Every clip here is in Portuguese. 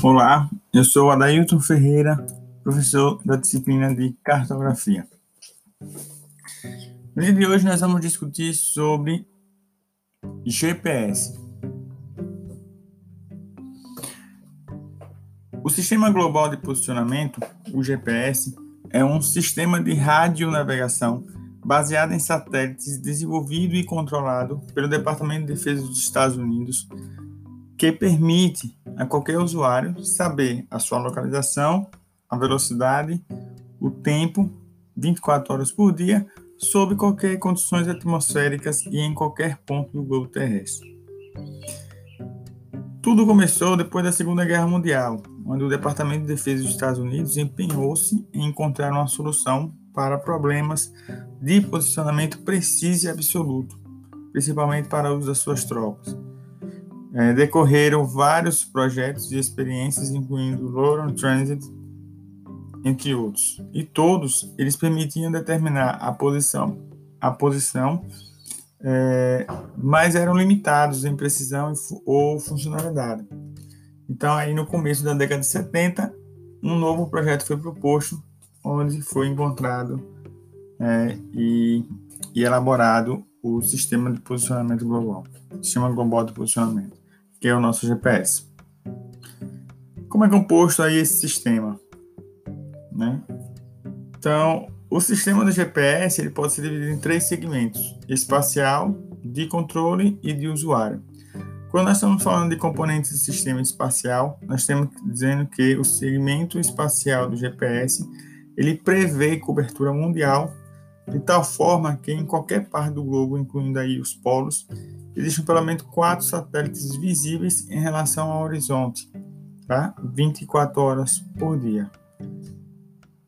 Olá, eu sou Adailton Ferreira, professor da disciplina de cartografia. No dia de hoje nós vamos discutir sobre GPS. O Sistema Global de Posicionamento, o GPS, é um sistema de radionavegação baseado em satélites desenvolvido e controlado pelo Departamento de Defesa dos Estados Unidos, que permite a qualquer usuário saber a sua localização, a velocidade, o tempo, 24 horas por dia, sob qualquer condições atmosféricas e em qualquer ponto do globo terrestre. Tudo começou depois da Segunda Guerra Mundial, onde o Departamento de Defesa dos Estados Unidos empenhou-se em encontrar uma solução para problemas de posicionamento preciso e absoluto, principalmente para o uso das suas tropas. É, decorreram vários projetos e experiências, incluindo Lorem Transit, entre outros, e todos eles permitiam determinar a posição, a posição, é, mas eram limitados em precisão ou funcionalidade. Então, aí no começo da década de 70, um novo projeto foi proposto, onde foi encontrado é, e, e elaborado o sistema de posicionamento global, sistema global de posicionamento, que é o nosso GPS. Como é composto aí esse sistema? Né? Então, o sistema do GPS ele pode ser dividido em três segmentos: espacial, de controle e de usuário. Quando nós estamos falando de componentes do sistema espacial, nós estamos dizendo que o segmento espacial do GPS ele prevê cobertura mundial de tal forma que em qualquer parte do globo, incluindo aí os polos, existem pelo menos quatro satélites visíveis em relação ao horizonte, tá? 24 horas por dia.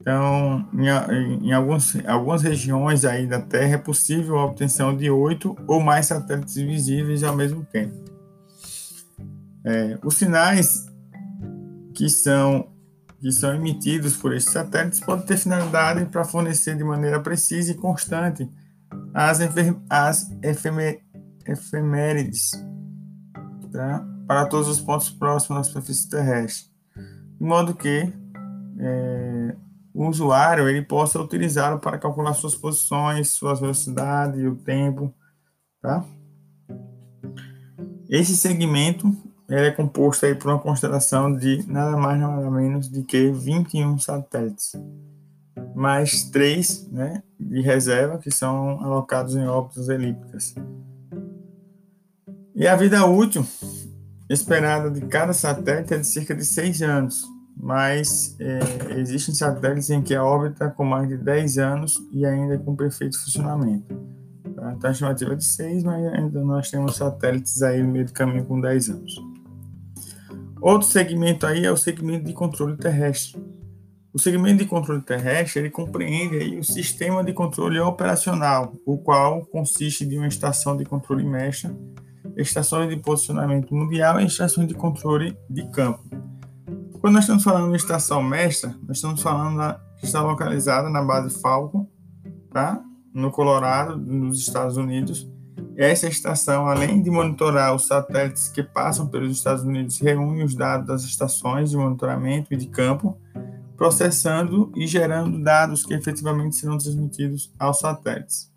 Então, em, em alguns, algumas regiões aí da Terra é possível a obtenção de oito ou mais satélites visíveis ao mesmo tempo. É, os sinais que são que são emitidos por esses satélites podem ter finalidade para fornecer de maneira precisa e constante as, as efemérides tá? para todos os pontos próximos da superfície terrestre, de modo que é, o usuário ele possa utilizá-lo para calcular suas posições, suas velocidades e o tempo. Tá? Esse segmento ele é composto aí por uma constelação de nada mais nada menos de que 21 satélites, mais três né, de reserva que são alocados em órbitas elípticas. E a vida útil esperada de cada satélite é de cerca de seis anos, mas é, existem satélites em que a órbita com mais de 10 anos e ainda com perfeito funcionamento. Tá? Então, a estimativa é de 6, mas ainda nós temos satélites aí no meio do caminho com 10 anos. Outro segmento aí é o segmento de controle terrestre. O segmento de controle terrestre ele compreende aí o sistema de controle operacional, o qual consiste de uma estação de controle mestra, estações de posicionamento mundial e estações de controle de campo. Quando nós estamos falando de estação mestra, nós estamos falando da, que está localizada na base Falcon, tá? no Colorado, nos Estados Unidos, essa estação, além de monitorar os satélites que passam pelos Estados Unidos, reúne os dados das estações de monitoramento e de campo, processando e gerando dados que efetivamente serão transmitidos aos satélites.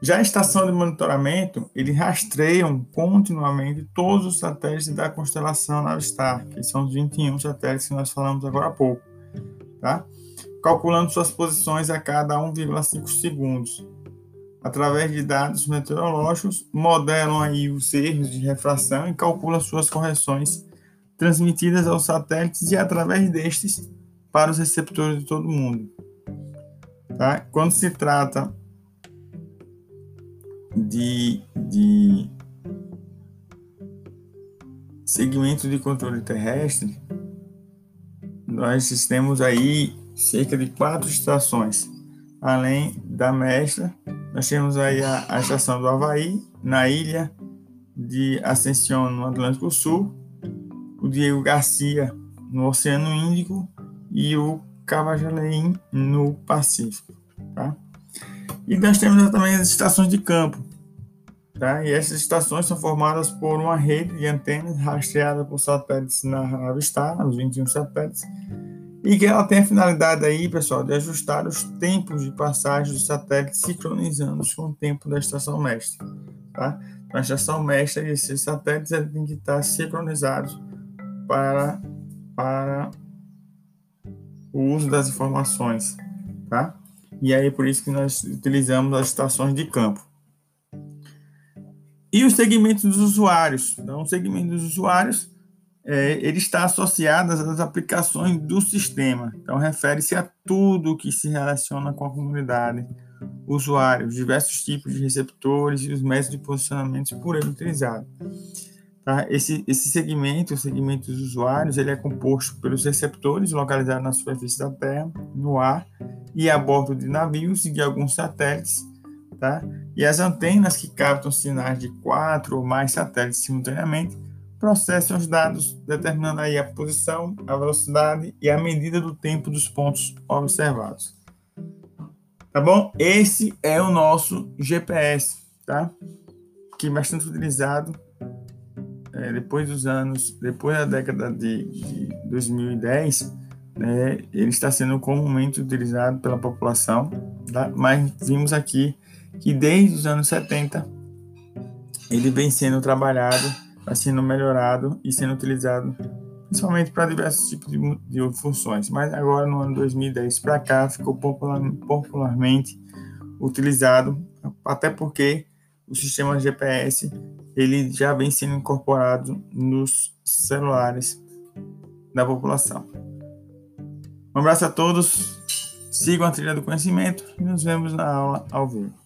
Já a estação de monitoramento, eles rastreiam continuamente todos os satélites da constelação Navistar, que são os 21 satélites que nós falamos agora há pouco, tá? calculando suas posições a cada 1,5 segundos através de dados meteorológicos, modelam aí os erros de refração e calculam suas correções transmitidas aos satélites e através destes para os receptores de todo mundo. Tá? Quando se trata de, de segmento de controle terrestre, nós temos aí cerca de quatro estações, além da mestra nós temos aí a, a estação do Havaí, na ilha de Ascension, no Atlântico Sul, o Diego Garcia, no Oceano Índico, e o Cavajaleim, no Pacífico. Tá? E nós temos também as estações de campo. Tá? E essas estações são formadas por uma rede de antenas rastreada por satélites na nave Star, os 21 satélites, e que ela tem a finalidade aí, pessoal, de ajustar os tempos de passagem dos satélites sincronizando com o tempo da estação mestre. Tá? Então, a estação mestre e esses satélites têm que estar sincronizados para, para o uso das informações. Tá? E aí, por isso que nós utilizamos as estações de campo. E os segmentos dos usuários. Então, o segmento dos usuários é, ele está associado às aplicações do sistema. Então, refere-se a tudo que se relaciona com a comunidade, usuários, diversos tipos de receptores e os métodos de posicionamento por ele utilizado. Tá? Esse, esse segmento, o segmento dos usuários, ele é composto pelos receptores localizados na superfície da Terra, no ar e a bordo de navios e de alguns satélites tá? E as antenas que captam sinais de quatro ou mais satélites simultaneamente processam os dados, determinando aí a posição, a velocidade e a medida do tempo dos pontos observados. Tá bom? Esse é o nosso GPS, tá? Que é bastante utilizado é, depois dos anos, depois da década de, de 2010, né, ele está sendo comumente utilizado pela população, tá? mas vimos aqui que desde os anos 70 ele vem sendo trabalhado, está sendo melhorado e sendo utilizado principalmente para diversos tipos de, de, funções. Mas agora no ano 2010 para cá ficou popular, popularmente utilizado, até porque o sistema GPS ele já vem sendo incorporado nos celulares da população. Um abraço a todos, sigam a trilha do conhecimento e nos vemos na aula ao vivo.